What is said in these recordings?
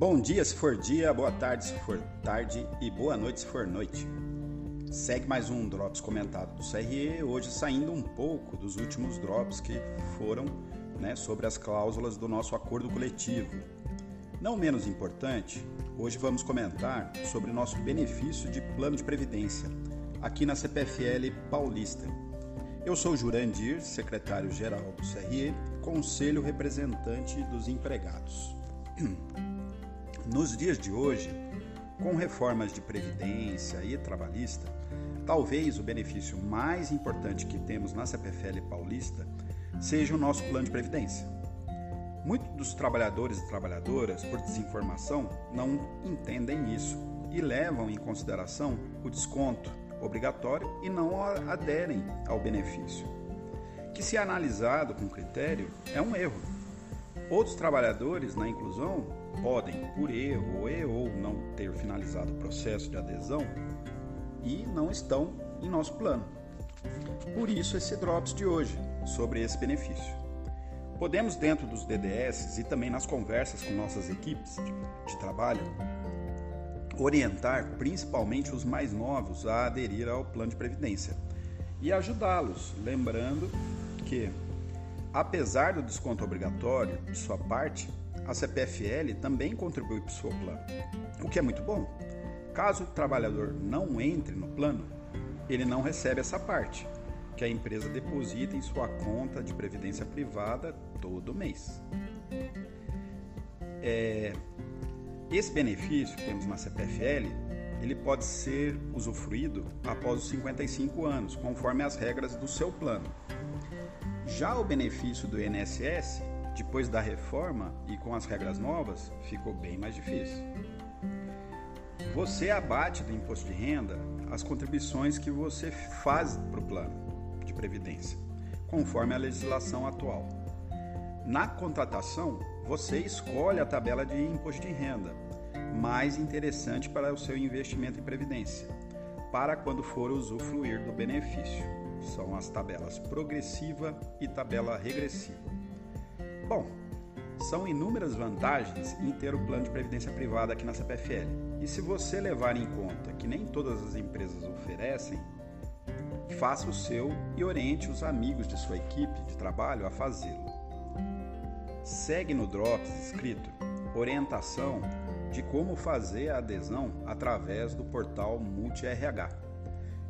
Bom dia se for dia, boa tarde se for tarde e boa noite se for noite. Segue mais um Drops comentado do CRE, hoje saindo um pouco dos últimos Drops que foram né, sobre as cláusulas do nosso acordo coletivo. Não menos importante, hoje vamos comentar sobre o nosso benefício de plano de previdência, aqui na CPFL Paulista. Eu sou Jurandir, secretário-geral do CRE, conselho representante dos empregados. Nos dias de hoje, com reformas de previdência e trabalhista, talvez o benefício mais importante que temos na CPFL Paulista seja o nosso plano de previdência. Muitos dos trabalhadores e trabalhadoras, por desinformação, não entendem isso e levam em consideração o desconto obrigatório e não aderem ao benefício, que, se analisado com critério, é um erro. Outros trabalhadores na inclusão podem, por erro e ou não ter finalizado o processo de adesão e não estão em nosso plano. Por isso esse drops de hoje sobre esse benefício. Podemos dentro dos DDS e também nas conversas com nossas equipes de, de trabalho orientar principalmente os mais novos a aderir ao plano de previdência e ajudá-los, lembrando que apesar do desconto obrigatório de sua parte, a CPFL também contribui para o seu plano, o que é muito bom. Caso o trabalhador não entre no plano, ele não recebe essa parte, que a empresa deposita em sua conta de previdência privada todo mês. É, esse benefício que temos na CPFL, ele pode ser usufruído após os 55 anos, conforme as regras do seu plano. Já o benefício do INSS depois da reforma e com as regras novas, ficou bem mais difícil. Você abate do imposto de renda as contribuições que você faz para o plano de previdência, conforme a legislação atual. Na contratação, você escolhe a tabela de imposto de renda mais interessante para o seu investimento em previdência, para quando for usufruir do benefício. São as tabelas progressiva e tabela regressiva. Bom, são inúmeras vantagens em ter o plano de previdência privada aqui na CPFL. E se você levar em conta que nem todas as empresas oferecem, faça o seu e oriente os amigos de sua equipe de trabalho a fazê-lo. Segue no Drops escrito orientação de como fazer a adesão através do portal Multi-RH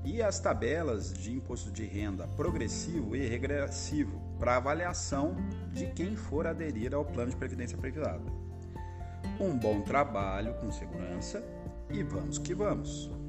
e as tabelas de imposto de renda progressivo e regressivo para avaliação de quem for aderir ao plano de previdência privada. Um bom trabalho com segurança e vamos que vamos!